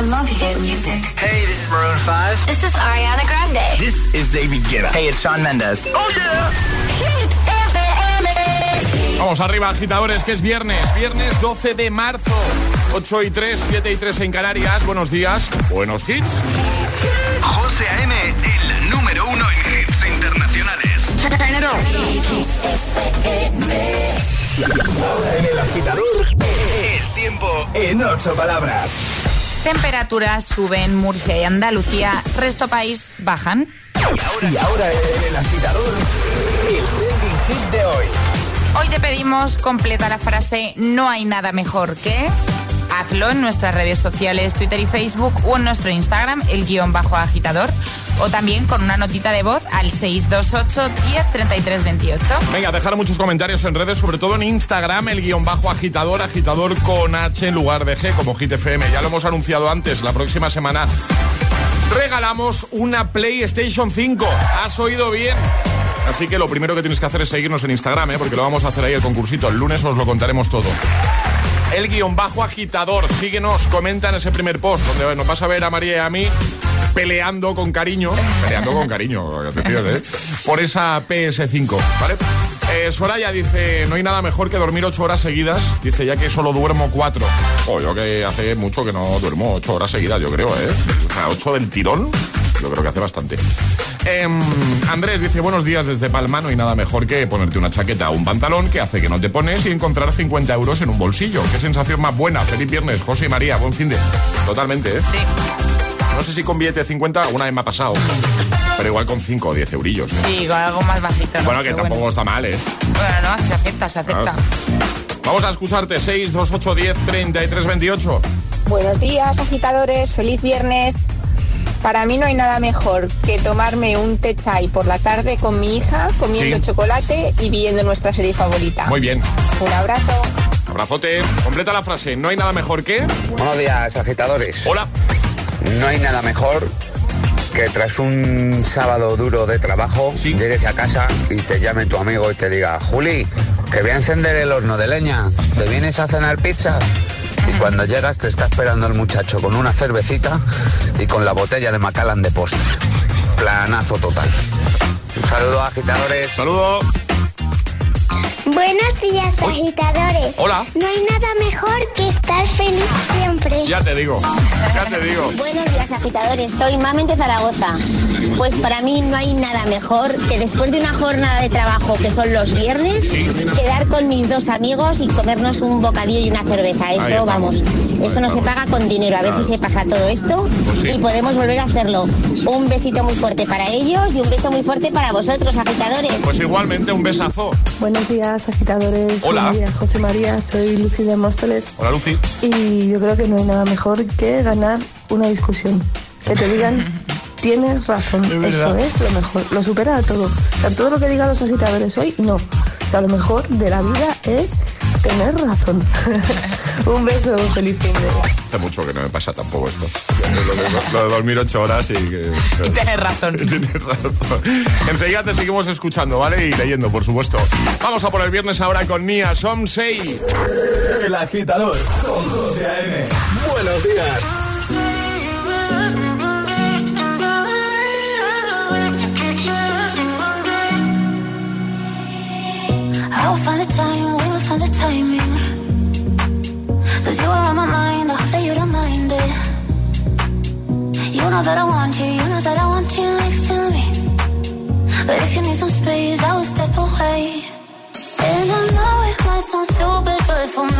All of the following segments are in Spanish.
I love hit music. Hey, this is Maroon 5. This is Ariana Grande. This is David Guetta. Hey, it's Shawn Mendes. Oh, yeah. Hit FM. Vamos arriba, agitadores, que es viernes. Viernes 12 de marzo. 8 y 3, 7 y 3 en Canarias. Buenos días. Buenos hits. José A.M., el número uno en hits internacionales. Ahora en el agitador, El tiempo en ocho palabras. Temperaturas suben en Murcia y Andalucía, resto país bajan. Y ahora en el agitador, el trending hit de hoy. Hoy te pedimos completa la frase no hay nada mejor que... Hazlo en nuestras redes sociales, Twitter y Facebook o en nuestro Instagram, el guion bajo agitador, o también con una notita de voz al 628 10 28. Venga, dejar muchos comentarios en redes, sobre todo en Instagram, el guion bajo agitador, agitador con H en lugar de G, como Hit FM. Ya lo hemos anunciado antes, la próxima semana regalamos una PlayStation 5. ¿Has oído bien? Así que lo primero que tienes que hacer es seguirnos en Instagram, ¿eh? porque lo vamos a hacer ahí el concursito. El lunes os lo contaremos todo. El guion bajo agitador, síguenos, comenta en ese primer post, donde nos vas a ver a María y a mí peleando con cariño, peleando con cariño, atención, ¿eh? por esa PS5, ¿vale? Eh, Soraya dice, no hay nada mejor que dormir ocho horas seguidas, dice, ya que solo duermo cuatro. O yo que hace mucho que no duermo ocho horas seguidas, yo creo, ¿eh? O sea, ocho del tirón, yo creo que hace bastante. Em, Andrés dice, buenos días desde Palma, no hay nada mejor que ponerte una chaqueta o un pantalón que hace que no te pones y encontrar 50 euros en un bolsillo. Qué sensación más buena. Feliz viernes, José y María, buen fin de... Totalmente, ¿eh? Sí. No sé si con billete de 50 una vez me ha pasado, pero igual con 5 o 10 eurillos. Sí, con algo más bajito. ¿no? Bueno, que Pero tampoco está mal, ¿eh? Bueno, no, se acepta, se acepta. Vamos a escucharte, 6, 2, 8, 10, 33, 28. Buenos días, agitadores. Feliz viernes. Para mí no hay nada mejor que tomarme un té chai por la tarde con mi hija, comiendo Sí. chocolate y viendo nuestra serie favorita. Muy bien. Un abrazo. Abrazote. Completa la frase. No hay nada mejor que... Buenos días, agitadores. Hola. No hay nada mejor que tras un sábado duro de trabajo Sí. llegues a casa y te llame tu amigo y te diga, Juli, que voy a encender el horno de leña, ¿te vienes a cenar pizza? Cuando llegas te está esperando el muchacho con una cervecita y con la botella de Macallan de postre. Planazo total. Un saludo, agitadores. Saludo. Buenos días, agitadores. Hola. No hay nada mejor que estar feliz siempre. Ya te digo. Ya te digo. Buenos días, agitadores. Soy Mamen de Zaragoza. Pues para mí no hay nada mejor que después de una jornada de trabajo que son los viernes, quedar con mis dos amigos y comernos un bocadillo y una cerveza. Eso, vamos, eso no se paga con dinero. A ver si se pasa todo esto y podemos volver a hacerlo. Un besito muy fuerte para ellos y un beso muy fuerte para vosotros, agitadores. Pues igualmente un besazo. Buenos días, agitadores. Hola. Buenos días, José María. Soy Lucy de Móstoles. Hola, Lucy. Y yo creo que no hay nada mejor que ganar una discusión. Que te digan, tienes razón. Eso es lo mejor. Lo supera a todo. O sea, todo lo que digan los agitadores hoy, no. O sea, lo mejor de la vida es tener razón. Un beso, feliz fin de Hace mucho que no me pasa tampoco esto. Lo de, lo de dormir ocho horas y que... Y tienes razón. Tienes razón. Enseguida te seguimos escuchando, ¿vale? Y leyendo, por supuesto. Vamos a por el viernes ahora con Nia Somsei. El agitador con José A.M. Buenos días. I will find the time, we will find the timing. Cause you are on my mind, I hope that you don't mind it. You know that I want you, you know that I want you next to me. But if you need some space, I will step away. And I know it stupid, but for me,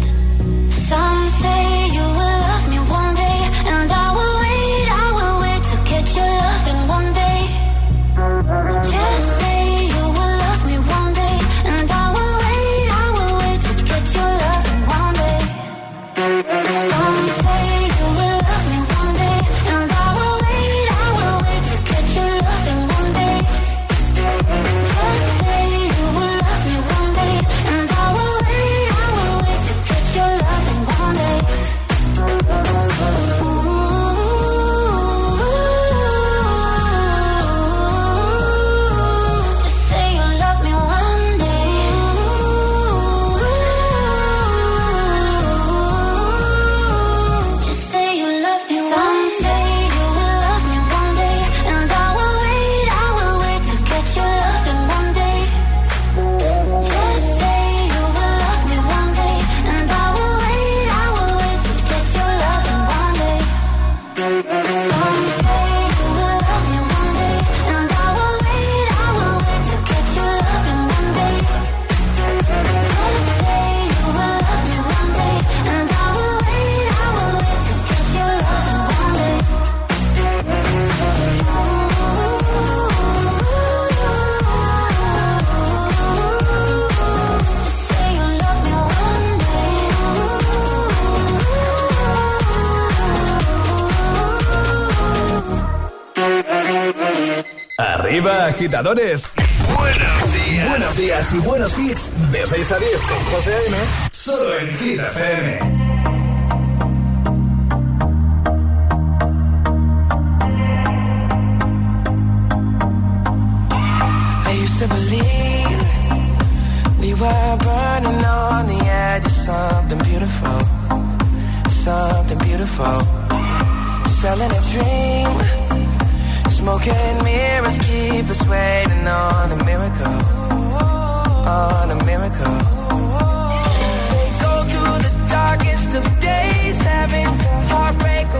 Buenos días. Y buenos hits. De 6 a 10 con José A.M. Solo en Hit FM. to believe we were burning on the edge of something beautiful, something beautiful, selling a dream Smoke and mirrors keep us waiting on a miracle. On a miracle. Say, go through the darkest of days, having to heartbreak.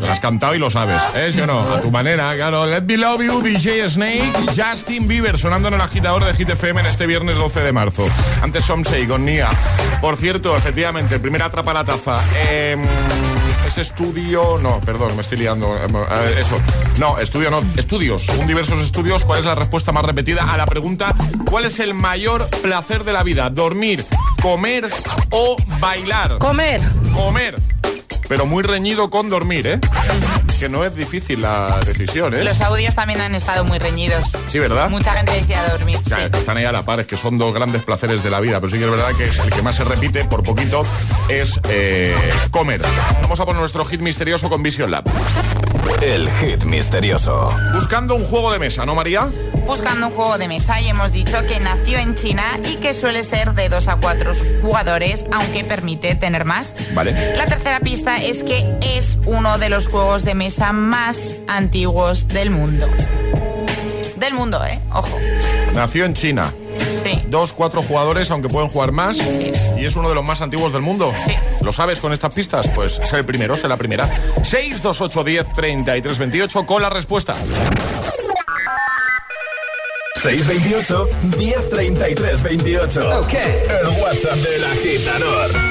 Te lo has cantado y lo sabes, ¿eh? ¿Sí o no? A tu manera, claro. Let Me Love You, DJ Snake, Justin Bieber, sonando en el agitador de Hit FM en este viernes 12 de marzo. Antes Somsei con Nia. Por cierto, efectivamente, el primer atrapa la taza. Eh, ese estudio, no, perdón, me estoy liando. eh, eh, eso, no, estudio no, estudios, un diversos estudios. ¿Cuál es la respuesta más repetida a la pregunta ¿Cuál es el mayor placer de la vida? ¿Dormir, comer o bailar? Comer. Comer. Pero muy reñido con dormir, ¿eh? Que no es difícil la decisión, ¿eh? Los audios también han estado muy reñidos. Sí, ¿verdad? Mucha gente decía dormir. Ya, sí. Están ahí a la par, es que son dos grandes placeres de la vida, pero sí que es verdad que es el que más se repite por poquito es eh, comer. Vamos a poner nuestro hit misterioso con Vision Lab. El hit misterioso. Buscando un juego de mesa, ¿no, María? Buscando un juego de mesa y hemos dicho que nació en China y que suele ser de 2 a 4 jugadores, aunque permite tener más. Vale. La tercera pista es que es uno de los juegos de mesa más antiguos del mundo. Del mundo, ¿eh? Ojo. Nació en China. Sí. Dos, cuatro jugadores, aunque pueden jugar más. Y es uno de los más antiguos del mundo. Sí. ¿Lo sabes con estas pistas? Pues es el primero, es la primera. 628 10 33 28 con la respuesta. 628 1033 28. Ok. El WhatsApp del agitador.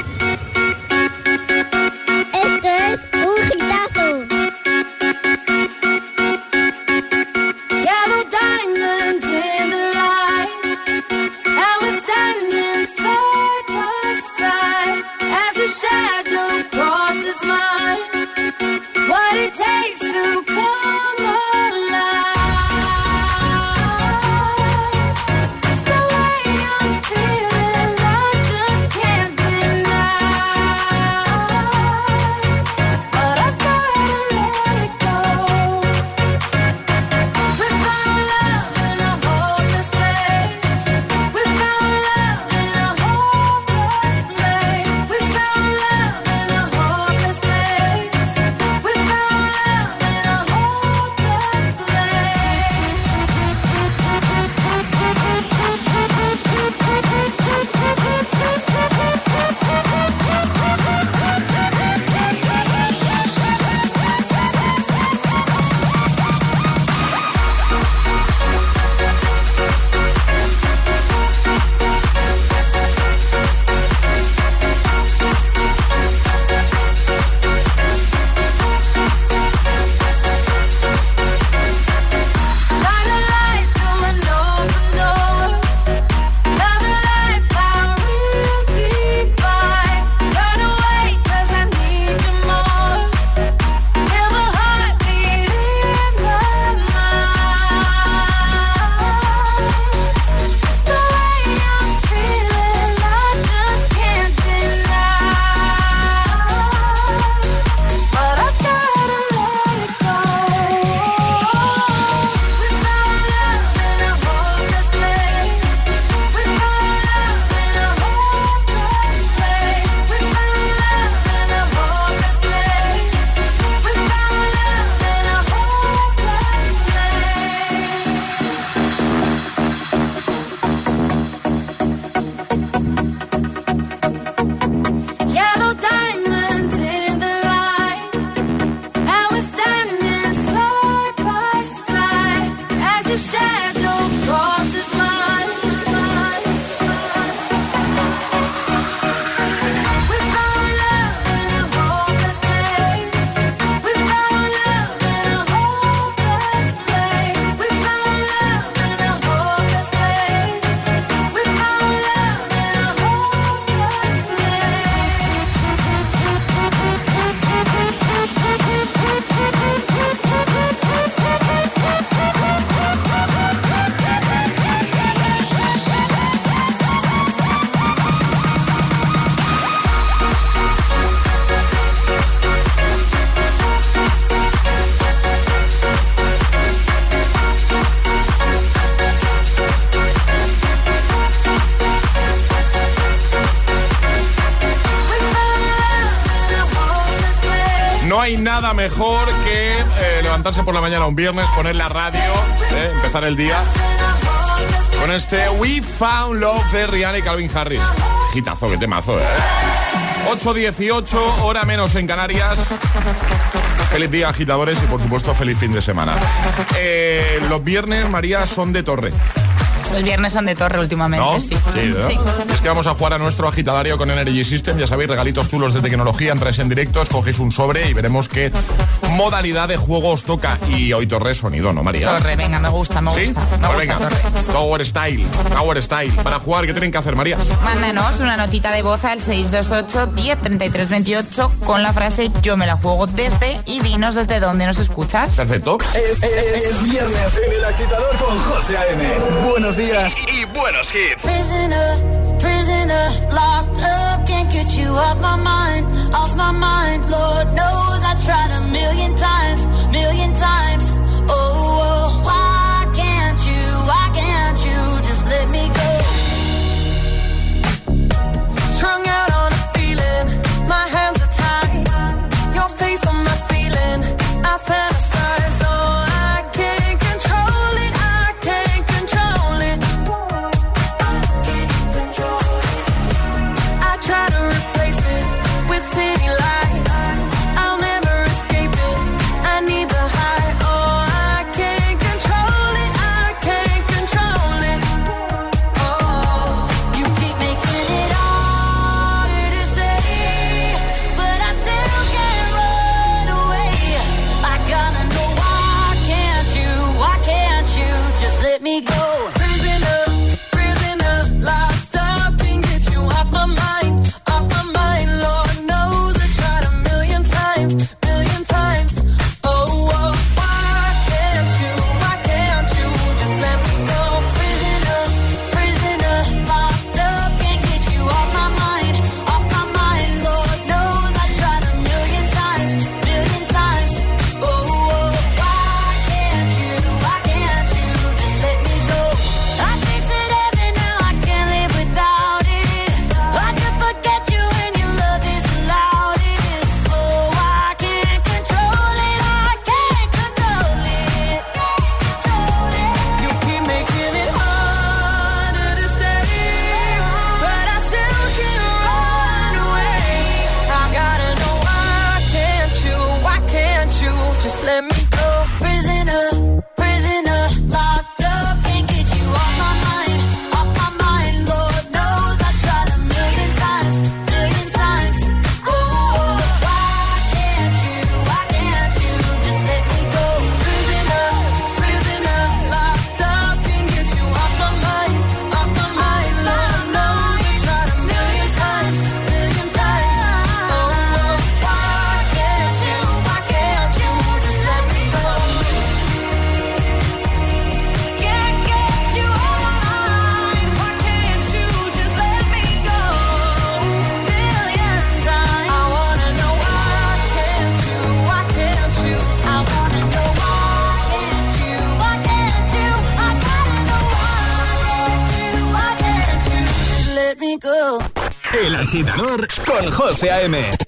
Mejor que eh, levantarse por la mañana un viernes, poner la radio, eh, empezar el día con este We Found Love de Rihanna y Calvin Harris. Gitazo, qué temazo, ¿eh? 8.18, hora menos en Canarias. Feliz día, agitadores, y por supuesto, feliz fin de semana. Eh, los viernes, María, son de torre. Los viernes son de torre últimamente, sí. Sí, Es que vamos a jugar a nuestro agitadario con Energy System. Ya sabéis, regalitos chulos de tecnología. Entráis en directo, cogéis un sobre y veremos qué modalidad de juego os toca. Y hoy torre sonido, ¿no, María? Torre, venga, me gusta, me gusta. Me pues venga, Power Style, Power Style. Para jugar, ¿qué tienen que hacer, María? Mándanos una notita de voz al 628 10 28 con la frase Yo me la juego desde y dinos desde dónde nos escuchas. Perfecto. Es, viernes en el agitador con José A.M. Buenos días y, buenos hits. Prisoner, prisoner, locked up, can't get you off my mind, off my mind. Lord knows I tried a million times, million times. Oh, oh why can't you, why can't you just let me go? Strung out on a feeling, my hands are tied, your face on my ceiling. I fantasize. José A.M.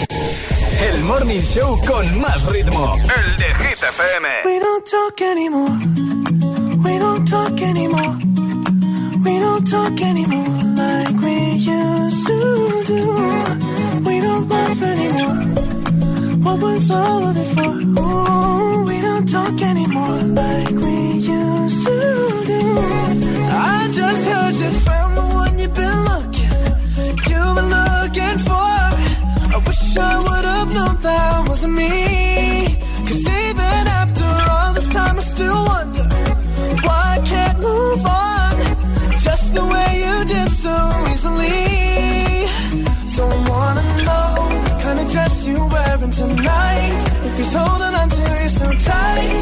If he's holding on to you so tight,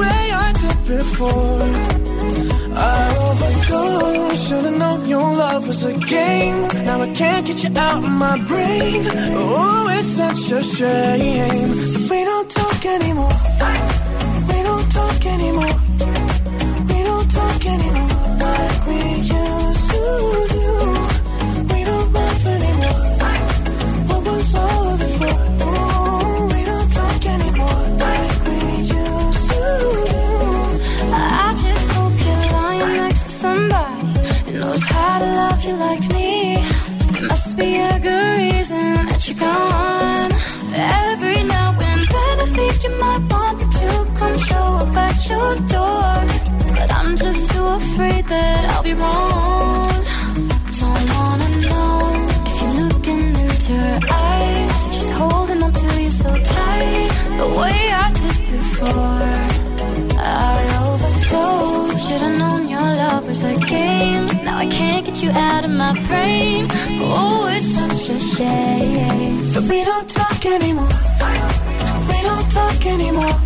way I did before. I overdosed. Should've known your love was a game. Now I can't get you out of my brain. Oh, it's such a shame. We don't talk anymore. We don't talk anymore. We don't talk anymore door. But I'm just too afraid that I'll be wrong. Don't wanna know if you're looking into her eyes. If she's holding on to you so tight. The way I did before. I overdosed. Should've known your love was a game. Now I can't get you out of my brain. Oh, it's such a shame. But we don't talk anymore. We don't talk anymore.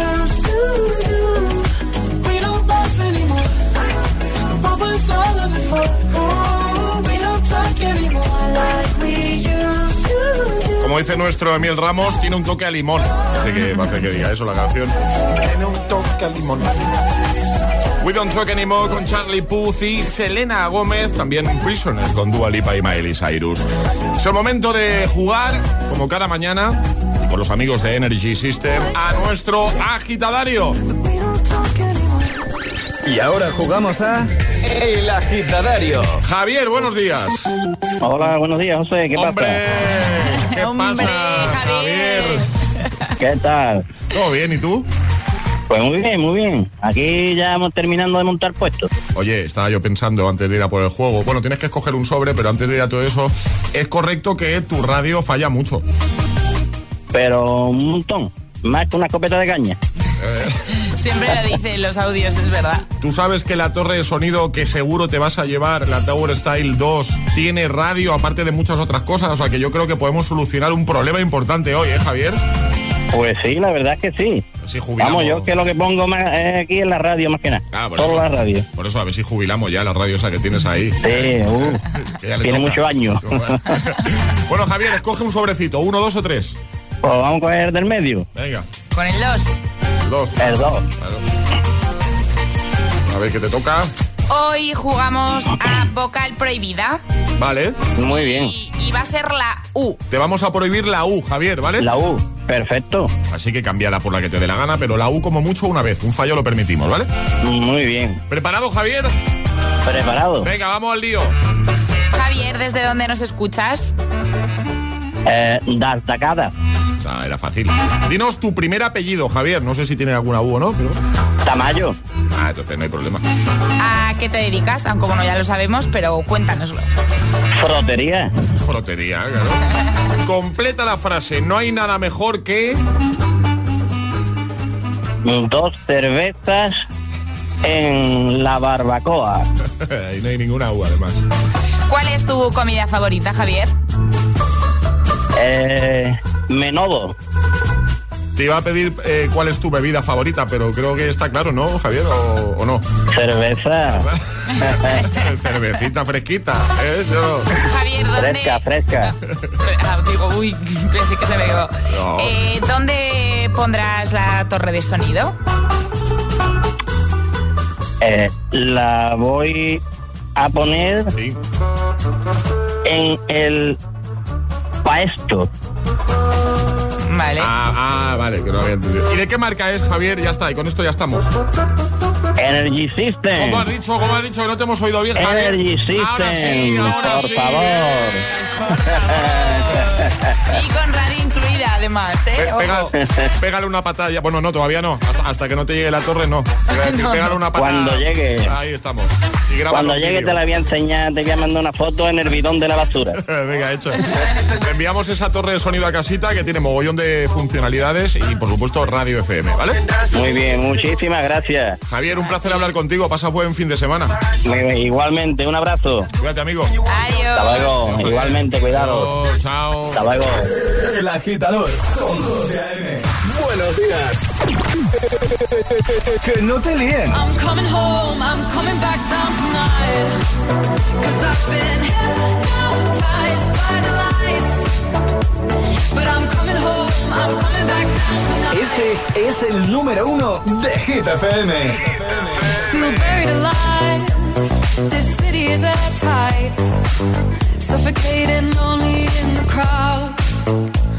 dice nuestro Emil Ramos, tiene un toque a limón. Parece que, parece que diga eso la canción. Tiene un toque a limón. We Don't Talk Anymore con Charlie Puth y Selena Gómez, también Prisoner con Dua Lipa y Miley Cyrus. Es el momento de jugar, como cada mañana, con los amigos de Energy System, a nuestro agitadario. Y ahora jugamos a El Agitadario. Javier, buenos días. Hola, buenos días, José. ¿Qué ¡Hombre! pasa? ¿Qué pasa, Javier? ¿Qué tal? ¿Todo bien? ¿Y tú? Pues muy bien, muy bien. Aquí ya hemos terminando de montar puestos. Oye, estaba yo pensando antes de ir a por el juego. Bueno, tienes que escoger un sobre, pero antes de ir a todo eso, es correcto que tu radio falla mucho. Pero un montón. Más que una escopeta de caña. Siempre lo dice en los audios, es verdad. Tú sabes que la torre de sonido que seguro te vas a llevar, la Tower Style 2, tiene radio, aparte de muchas otras cosas. O sea que yo creo que podemos solucionar un problema importante hoy, ¿eh, Javier? Pues sí, la verdad es que sí. Si jubilamos. Vamos, yo que lo que pongo más, eh, aquí en la radio más que nada. Ah, por Solo eso. la radio. Por eso, a ver si jubilamos ya la radio esa que tienes ahí. Sí, uh, tiene toca. muchos años. Bueno, Javier, escoge un sobrecito, uno, dos o tres. Pues vamos a coger del medio. Venga, Con el 2. dos. El 2. Claro. A ver qué te toca. Hoy jugamos a vocal prohibida Vale. Muy bien. y, y va a ser la U. Te vamos a prohibir la U, Javier, ¿vale? La U. Perfecto. Así que cámbiala por la que te dé la gana, pero la U como mucho una vez. Un fallo lo permitimos, ¿vale? Muy bien. ¿Preparado, Javier? Preparado. Venga, vamos al lío. Javier, ¿desde dónde nos escuchas? Eh, dar sea, era fácil. Dinos tu primer apellido, Javier. No sé si tiene alguna U o no, pero... Tamayo. Ah, entonces no hay problema. ¿A qué te dedicas? Aunque bueno, ya lo sabemos, pero cuéntanoslo. Frotería. Frotería, claro. Completa la frase. No hay nada mejor que... Dos cervezas en la barbacoa. Ahí no hay ninguna U, además. ¿Cuál es tu comida favorita, Javier? Eh, menodo. Te iba a pedir eh, cuál es tu bebida favorita, pero creo que está claro, ¿no, Javier? ¿O, o no? Cerveza. Cervecita fresquita, eso. Javier, ¿dónde...? fresca, fresca. Ah, digo, uy, pensé que se me quedó. No. Eh, ¿Dónde pondrás la torre de sonido? Eh, la voy a poner Sí. en el paesto. Vale. Ah, ah, vale, que no había entendido. ¿Y de qué marca es, Javier? Ya está, y con esto ya estamos. Energy System. ¿Cómo has dicho? ¿Cómo has dicho? Que no te hemos oído bien, Javier. Energy System. Ahora sí, ahora por sí. favor. Y con además, ¿eh? Pégale una patada. ya- Bueno, no, todavía no. Hasta, hasta que no te llegue la torre, no. Te voy a decir, No, pégale no. una patada. Cuando llegue. Ahí estamos. Y Cuando llegue te la voy a enseñar, te voy a mandar una foto en el bidón de la basura. Venga, hecho. Te enviamos esa torre de sonido a casita que tiene mogollón de funcionalidades y, por supuesto, radio FM, ¿vale? Muy bien, muchísimas gracias. Javier, un placer hablar contigo. Pasa buen fin de semana. Muy bien, Igualmente, un abrazo. Cuídate, amigo. Hasta luego. Igualmente, cuidado. Adiós, chao. Hasta luego. El agitador con José A.M. Buenos días. que no te líen. I'm coming home, I'm coming back down tonight. Cause I've been hypnotized by the lights. But I'm coming home, I'm coming back down tonight. Este es el número uno de Hit FM. Feel buried alive. This city is airtight. Suffocating, lonely in the crowd.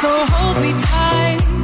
So hold me tight.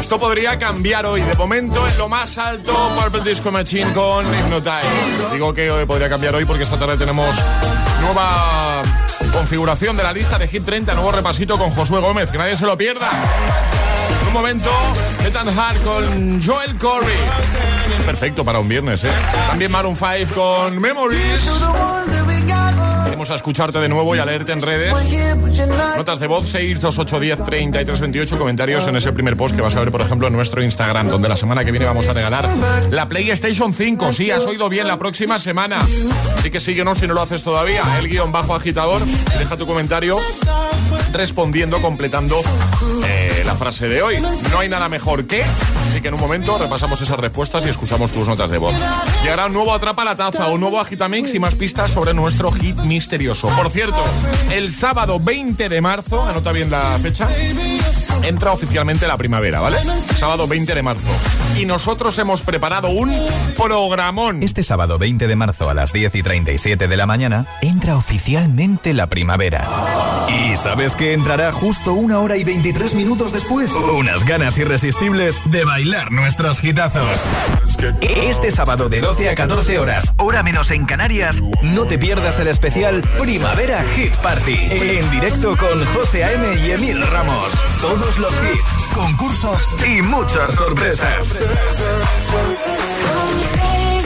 Esto podría cambiar hoy. De momento, en lo más alto, Purple Disco Machine con Hypnotize. Digo que podría cambiar hoy porque esta tarde tenemos nueva configuración de la lista de Hit 30, nuevo repasito con Josué Gómez. Que nadie se lo pierda. Un momento, Ethan Hart con Joel Corey. Perfecto para un viernes, ¿eh? También Maroon 5 con Memories. Vamos a escucharte de nuevo y a leerte en redes. Notas de voz 62810 3328 comentarios en ese primer post que vas a ver, por ejemplo, en nuestro Instagram, donde la semana que viene vamos a regalar la PlayStation 5. Sí, has oído bien, la próxima semana. Así que síguenos si no lo haces todavía. El guion bajo agitador. Deja tu comentario respondiendo, completando eh, la frase de hoy. No hay nada mejor que. Que en un momento repasamos esas respuestas y escuchamos tus notas de voz. Llegará un nuevo Atrapa la Taza, un nuevo Agitamix y más pistas sobre nuestro hit misterioso. Por cierto, el sábado 20 de marzo, anota bien la fecha, entra oficialmente la primavera, ¿vale? Sábado 20 de marzo. Y nosotros hemos preparado un programón. Este sábado 20 de marzo a las 10 y 37 de la mañana entra oficialmente la primavera. ¿Y sabes que entrará justo una hora y 23 minutos después, unas ganas irresistibles de bailar nuestros hitazos. Este sábado de 12 a 14 horas, hora menos en Canarias, no te pierdas el especial Primavera Hit Party. En directo con José A.M. y Emil Ramos. Todos los hits, concursos y muchas sorpresas.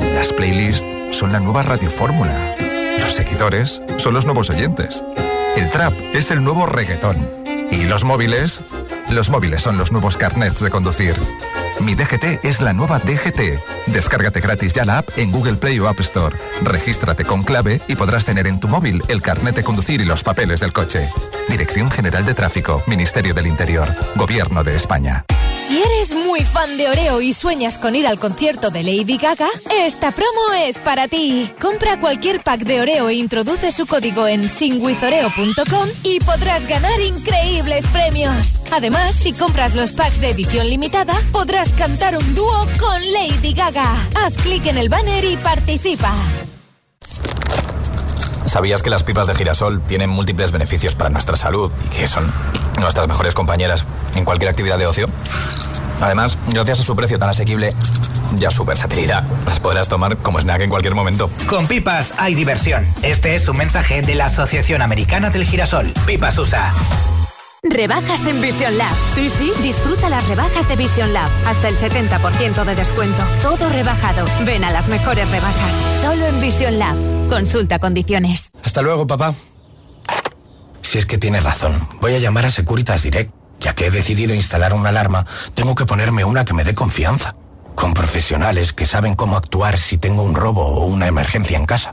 Las playlists son la nueva radiofórmula. Los seguidores son los nuevos oyentes. El trap es el nuevo reggaetón. ¿Y los móviles? Los móviles son los nuevos carnets de conducir. Mi DGT es la nueva DGT. Descárgate gratis ya la app en Google Play o App Store. Regístrate con clave y podrás tener en tu móvil el carnet de conducir y los papeles del coche. Dirección General de Tráfico, Ministerio del Interior, Gobierno de España. Si eres muy fan de Oreo y sueñas con ir al concierto de Lady Gaga, esta promo es para ti. Compra cualquier pack de Oreo e introduce su código en singwithoreo.com y podrás ganar increíbles premios. Además, si compras los packs de edición limitada, podrás cantar un dúo con Lady Gaga. Haz clic en el banner y participa. ¿Sabías que las pipas de girasol tienen múltiples beneficios para nuestra salud y que son nuestras mejores compañeras en cualquier actividad de ocio? Además, gracias a su precio tan asequible y a su versatilidad, las podrás tomar como snack en cualquier momento. Con pipas hay diversión. Este es un mensaje de la Asociación Americana del Girasol. Pipas USA. Rebajas en Vision Lab. Sí, sí, disfruta las rebajas de Vision Lab. Hasta el 70% de descuento. Todo rebajado. Ven a las mejores rebajas. Solo en Vision Lab. Consulta condiciones. Hasta luego, papá. Si es que tiene razón, voy a llamar a Securitas Direct. Ya que he decidido instalar una alarma, tengo que ponerme una que me dé confianza. Con profesionales que saben cómo actuar si tengo un robo o una emergencia en casa.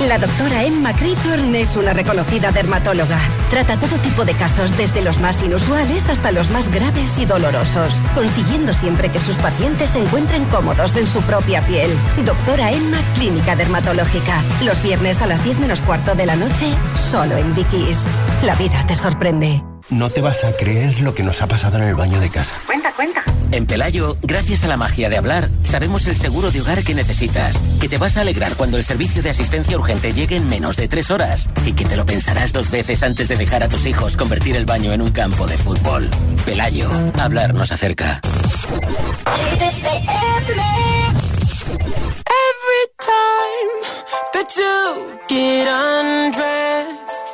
La doctora Emma Crithorn es una reconocida dermatóloga. Trata todo tipo de casos, desde los más inusuales hasta los más graves y dolorosos, consiguiendo siempre que sus pacientes se encuentren cómodos en su propia piel. Doctora Emma Clínica Dermatológica. Los viernes a las 10 menos cuarto de la noche, solo en Dickies. La vida te sorprende. No te vas a creer lo que nos ha pasado en el baño de casa. Cuenta, cuenta. En Pelayo, gracias a la magia de hablar, sabemos el seguro de hogar que necesitas, que te vas a alegrar cuando el servicio de asistencia urgente llegue en menos de tres horas y que te lo pensarás dos veces antes de dejar a tus hijos convertir el baño en un campo de fútbol. Pelayo, hablar nos acerca. Every time that you get undressed,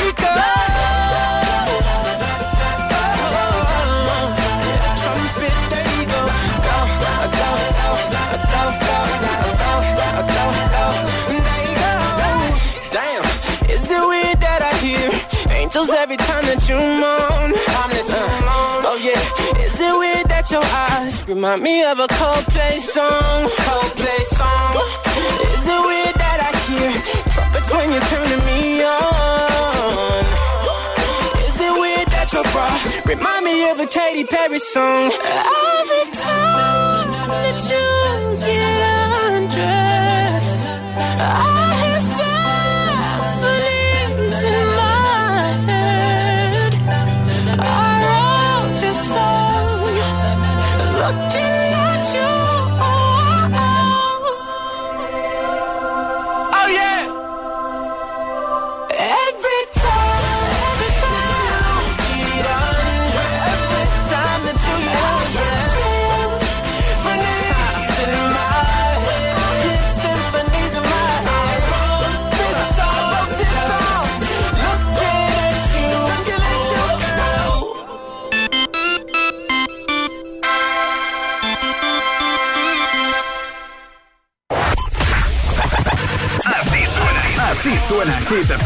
they go. Trumpets they go. Go, go, go, go, go, go, go, go, they go. Damn, is it weird that I hear angels every time that you moan? Uh, oh yeah, is it weird that your eyes remind me of a Coldplay song? Coldplay song. Is it weird that I hear trumpets when you're turning me on? Remind me of a Katy Perry song? Every time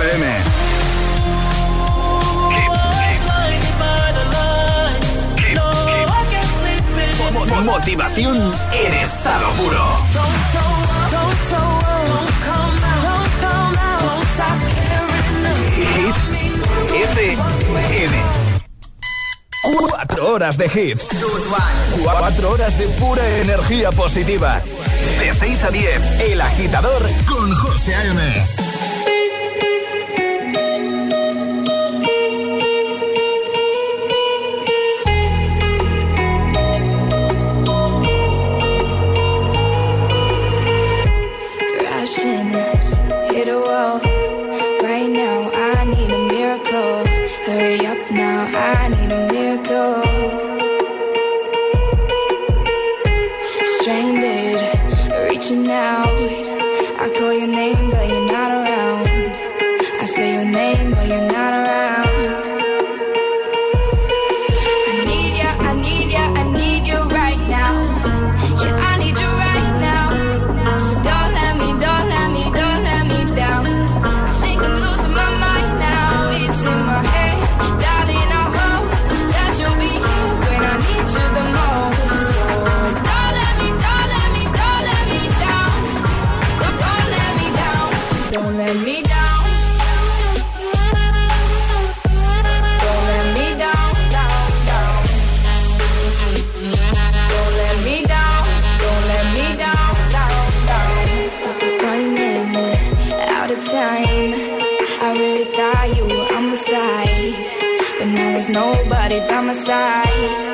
FM. Motivación en estado puro. Hit FM. Cuatro horas de hits. Cuatro horas de pura energía positiva. De 6 a 10, El Agitador con José A.M. nobody by my side.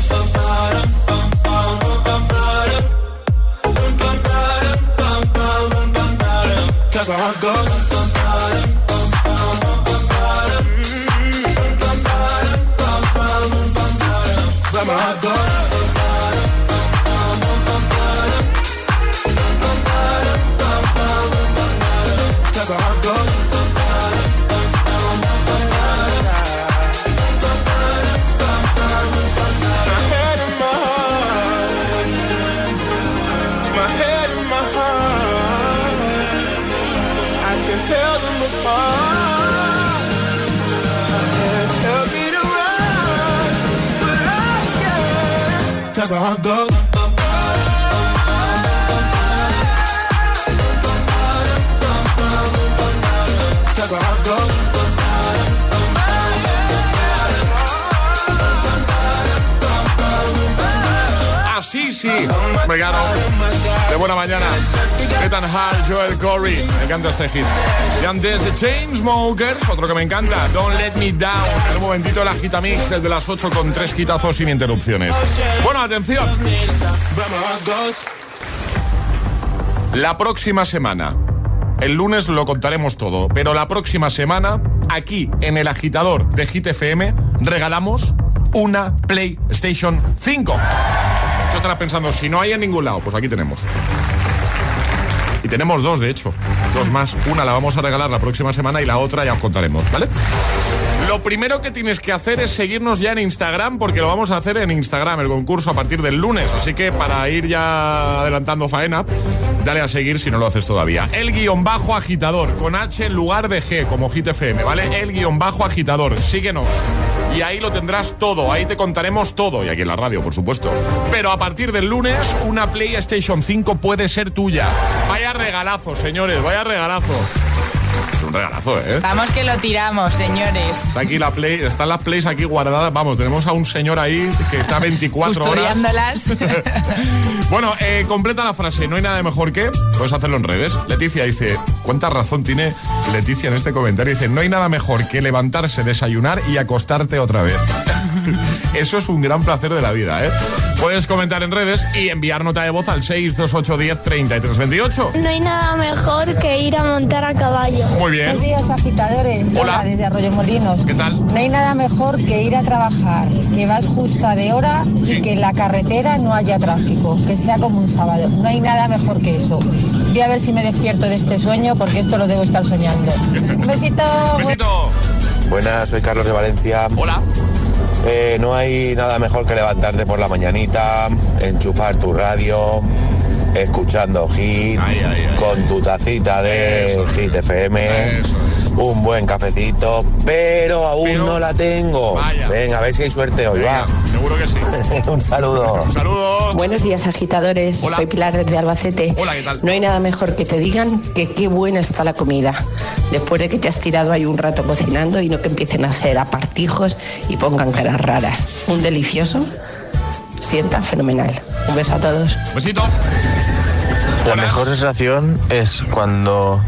that's where I go. that's Así ah, sí, me gano. De buena mañana. Ethan Hall, Joel Corey. Me encanta este hit. Y antes de Chainsmokers, otro que me encanta, Don't Let Me Down. En un momentito la gita mix, el de las 8 con tres quitazos sin interrupciones. Bueno, atención. La próxima semana, el lunes lo contaremos todo, pero la próxima semana, aquí en el agitador de Hit FM, regalamos una PlayStation 5. Tú estarás pensando, si no hay en ningún lado, pues aquí tenemos. Tenemos dos, de hecho. Dos más. Una la vamos a regalar la próxima semana y la otra ya os contaremos, ¿vale? Lo primero que tienes que hacer es seguirnos ya en Instagram, porque lo vamos a hacer en Instagram, el concurso a partir del lunes. Así que para ir ya adelantando faena, dale a seguir si no lo haces todavía. El guion bajo agitador, con H en lugar de G, como Hit FM, ¿vale? El guion bajo agitador. Síguenos. Y ahí lo tendrás todo, ahí te contaremos todo, y aquí en la radio, por supuesto. Pero a partir del lunes, una PlayStation 5 puede ser tuya. Vaya regalazo, señores, vaya regalazo. Es un regalazo, ¿eh? Vamos que lo tiramos, señores. Está aquí la play, están las plays aquí guardadas. Vamos, tenemos a un señor ahí que está 24 horas. Bueno, eh, completa la frase. No hay nada mejor que. Puedes hacerlo en redes. Leticia dice. ¿Cuánta razón tiene Leticia en este comentario? Dice: No hay nada mejor que levantarse, desayunar y acostarte otra vez. Eso es un gran placer de la vida, ¿eh? Puedes comentar en redes y enviar nota de voz al 628103328. No hay nada mejor que ir a montar a caballo. Muy bien. Buenos días, agitadores. Hola. Desde Arroyo Molinos. ¿Qué tal? No hay nada mejor que ir a trabajar, que vas justa de hora y que en la carretera no haya tráfico, que sea como un sábado. No hay nada mejor que eso. Voy a ver si me despierto de este sueño porque esto lo debo estar soñando. Un besito. Besito. Buenas, soy Carlos de Valencia. Hola. Eh, no hay nada mejor que levantarte por la mañanita, enchufar tu radio, escuchando hit, con tu tacita de hit FM, un buen cafecito, pero aún no la tengo. Venga, a ver si hay suerte hoy, va. Seguro que sí. un saludo. Un saludo. Buenos días, agitadores. Soy Pilar desde Albacete. Hola, ¿qué tal? No hay nada mejor que te digan que qué buena está la comida. Después de que te has tirado ahí un rato cocinando y no que empiecen a hacer apartijos y pongan caras raras. Un delicioso sienta fenomenal. Un beso a todos. Besito. La mejor sensación es cuando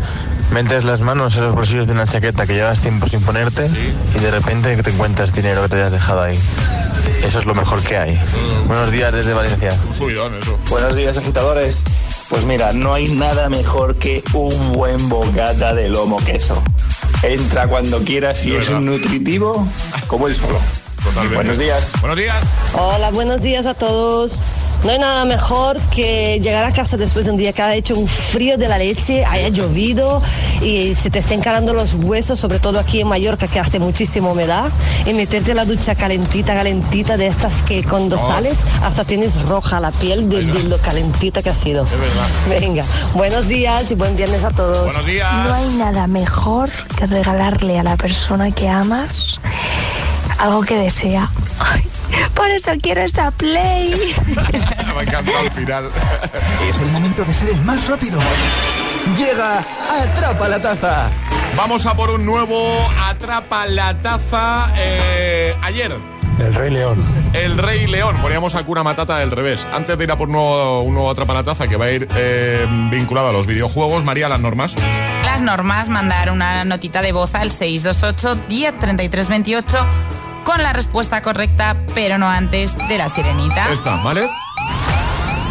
metes las manos en los bolsillos de una chaqueta que llevas tiempo sin ponerte y de repente te encuentras dinero que te hayas dejado ahí. Eso es lo mejor que hay. Buenos días desde Valencia. Un subidón, eso. Buenos días, agitadores. Pues mira, no hay nada mejor que un buen bocata de lomo queso. Entra cuando quieras y es un nutritivo como el solo. Buenos días. Buenos días. Hola, buenos días a todos. No hay nada mejor que llegar a casa después de un día que ha hecho un frío de la leche, haya llovido y se te estén calando los huesos, sobre todo aquí en Mallorca que hace muchísima humedad, y meterte en la ducha calentita, calentita, de estas que cuando Oh. sales hasta tienes roja la piel de, de lo calentita que ha sido. Venga, buenos días y buen viernes a todos. Buenos días. No hay nada mejor que regalarle a la persona que amas algo que desea. Ay, Por eso quiero esa play. Me ha encantado al final. Es el momento de ser el más rápido. Llega Atrapa la Taza. Vamos a por un nuevo Atrapa la Taza. Eh, ayer. El Rey León. El Rey León. Poníamos a Cuna Matata del revés. Antes de ir a por nuevo, un nuevo Atrapa la Taza que va a ir eh, vinculado a los videojuegos, María, las normas. Las normas, mandar una notita de voz al 628 10 33 28 con la respuesta correcta, pero no antes de la sirenita. Esta, ¿vale?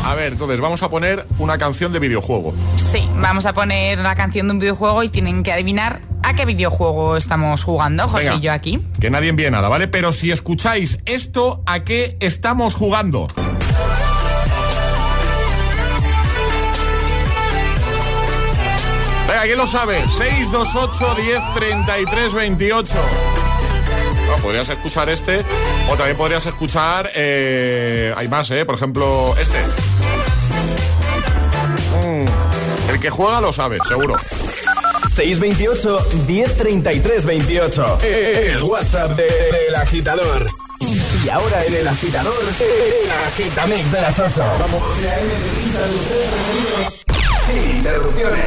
A ver, entonces vamos a poner una canción de videojuego. Sí, vamos a poner la canción de un videojuego y tienen que adivinar a qué videojuego estamos jugando, José Venga, y yo aquí. Que nadie envíe nada, ¿vale? Pero si escucháis esto, ¿a qué estamos jugando? Venga, ¿quién lo sabe? 628 10 33 28. Bueno, podrías escuchar este o también podrías escuchar... eh, hay más, ¿eh? Por ejemplo, este. Mm, el que juega lo sabe, seguro. 628 1033 28. El WhatsApp de- del agitador. Y ahora en el agitador, el agitamix de las 8. Vamos. Sin interrupciones.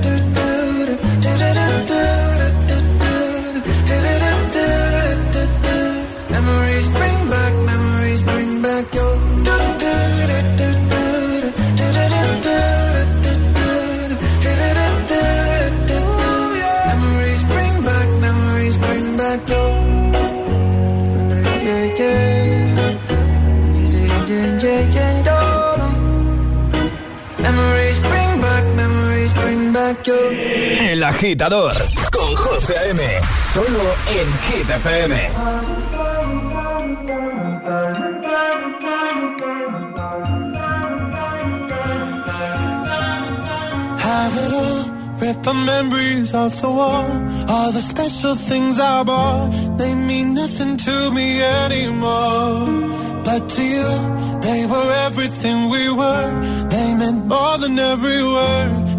El agitador con José A.M. Solo en Hit FM. Have it all, rip the memories off the wall. All the special things I bought, they mean nothing to me anymore. But to you, they were everything we were. They meant more than every.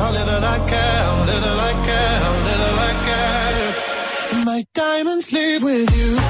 How little I care, little I care, little I care. My diamonds leave with you.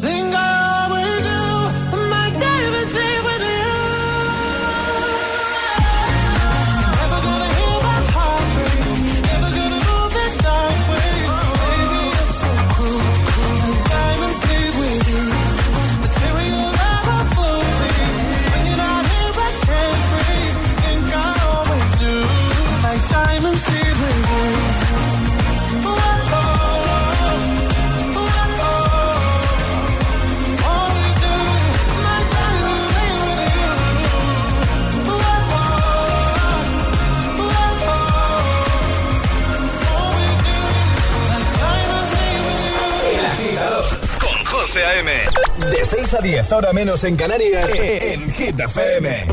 6 a 10, ahora menos en Canarias, en Hit FM.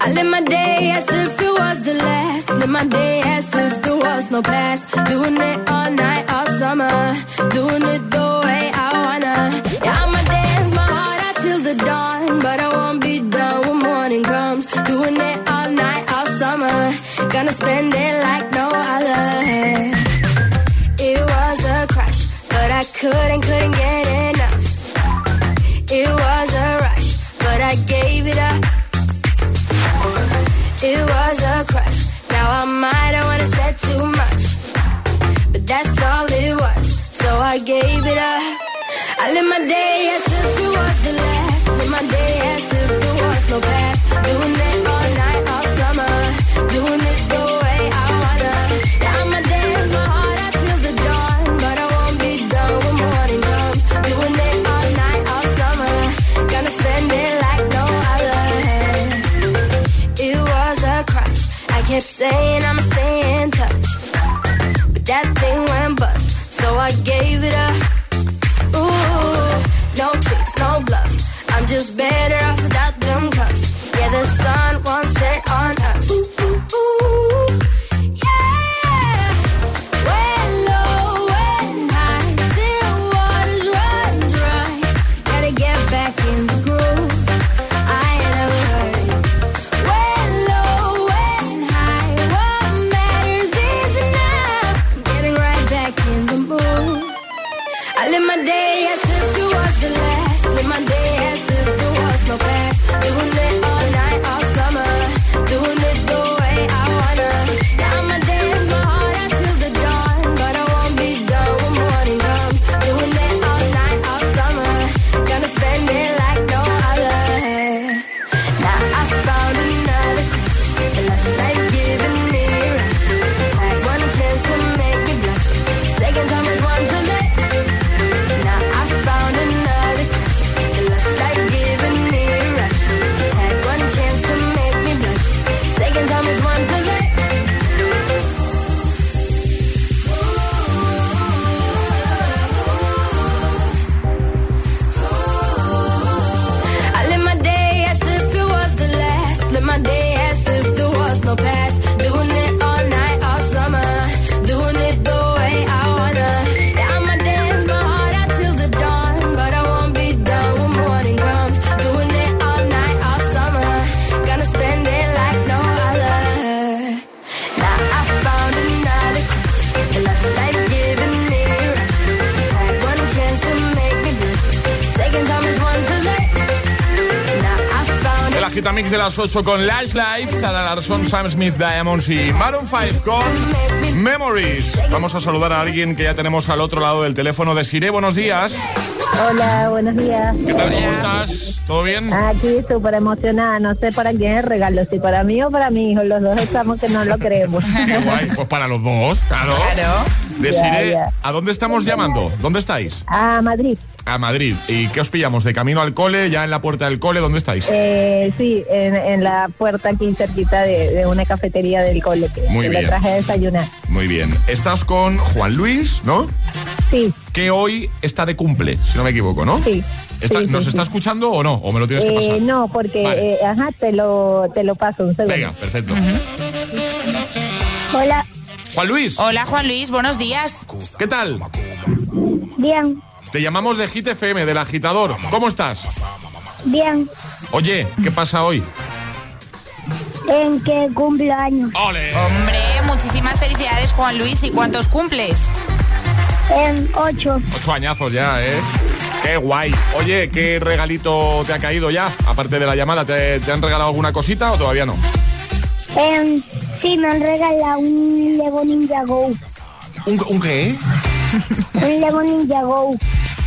I live my day as if it was the last. Live my day as if was no past. Gave it up. Ooh, no tricks, no bluff. I'm just better de las 8 con Lash Life, Zara Larson, Sam Smith, Diamonds y Maroon 5 con Memories. Vamos a saludar a alguien que ya tenemos al otro lado del teléfono de Sire. Buenos días. Hola, buenos días. ¿Qué tal? ¿Cómo estás? ¿Todo bien? Aquí súper emocionada. No sé para quién es el regalo, si para mí o para mi hijo. Los dos estamos que no lo creemos. Qué guay. Pues para los dos, claro. Claro. Ya. ¿a dónde estamos llamando? ¿Dónde estáis? A Madrid. A Madrid. ¿Y qué os pillamos? ¿De camino al cole? ¿Ya en la puerta del cole? ¿Dónde estáis? Eh, sí, en, en la puerta aquí cerquita de, de una cafetería del cole que, Muy que bien. le traje a desayunar. Muy bien. Estás con Juan Luis, ¿no? Sí. Que hoy está de cumple, si no me equivoco, ¿no? Sí. Está- Sí, sí, ¿Nos sí. está escuchando o no? ¿O me lo tienes que Eh, pasar? no, porque, Vale. eh, ajá, te lo, te lo paso un segundo. Venga, perfecto. Hola. Juan Luis. Hola Juan Luis, buenos días. ¿Qué tal? Bien, Te llamamos de Hit FM, del agitador. ¿Cómo estás? bien. Oye, ¿qué pasa hoy? En que cumpleaños. ¡Ole! Hombre, muchísimas felicidades Juan Luis. ¿Y cuántos cumples? En ocho. Ocho añazos ya, ¿eh? Qué guay. Oye, ¿qué regalito te ha caído ya? Aparte de la llamada, ¿te, te han regalado alguna cosita o todavía no? Em, sí, me han regalado un Lego Ninja Go. ¿Un, un qué? Un Lego Ninja Go.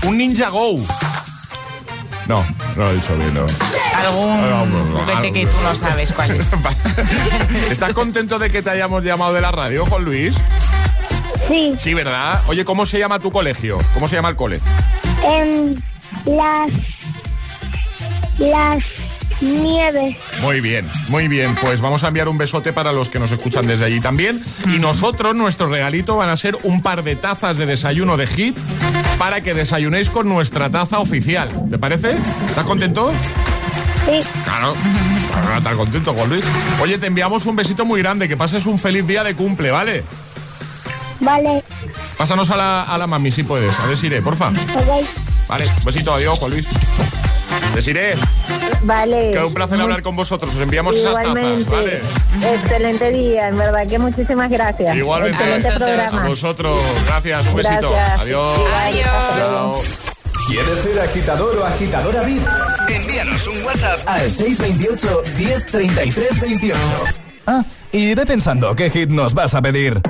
¿Un Ninja Go? No, no lo he dicho bien, no. Algún juguete que tú no sabes cuál es. ¿Estás contento de que te hayamos llamado de la radio, Juan Luis? Sí. Sí, ¿verdad? Oye, ¿cómo se llama tu colegio? ¿Cómo se llama el cole? En las. Las nieves. Muy bien, muy bien. Pues vamos a enviar un besote para los que nos escuchan desde allí también. Y nosotros, nuestro regalito van a ser un par de tazas de desayuno de hit para que desayunéis con nuestra taza oficial. ¿Te parece? ¿Estás contento? Sí. Claro. Claro, estar contento, Juan Luis. Oye, te enviamos un besito muy grande. Que pases un feliz día de cumple, ¿vale? Vale. Pásanos a la, a la mami si puedes. A Desiree, porfa. Ok. Vale, besito, adiós, Juan Luis. Desiree, Vale. que un placer hablar con vosotros. Os enviamos esas tazas, Igualmente. ¿vale? Excelente día, en verdad que muchísimas gracias. Igualmente Excelente a programa. vosotros. Gracias, un besito. Gracias. Adiós. Adiós. Chao. ¿Quieres ser agitador o agitadora VIP? Envíanos un WhatsApp al 628 1033 28. Ah, y ve pensando qué hit nos vas a pedir.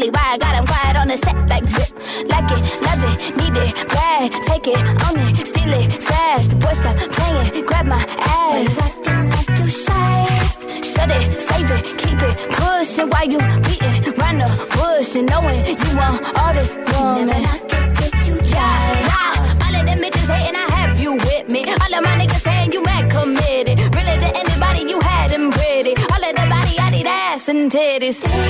Probably why I got him quiet on the set like zip. Like it, love it, need it, bad. Take it, own it, steal it, fast. The Boy, stop playing, grab my ass. acting like you shy. Shut it, save it, keep it pushing while you beating round the bush and knowing you want all this woman. Yeah, nah, all of them bitches hating, I have you with me. All of my niggas saying you mad committed. Really to anybody, you had them pretty. All of ass and titties.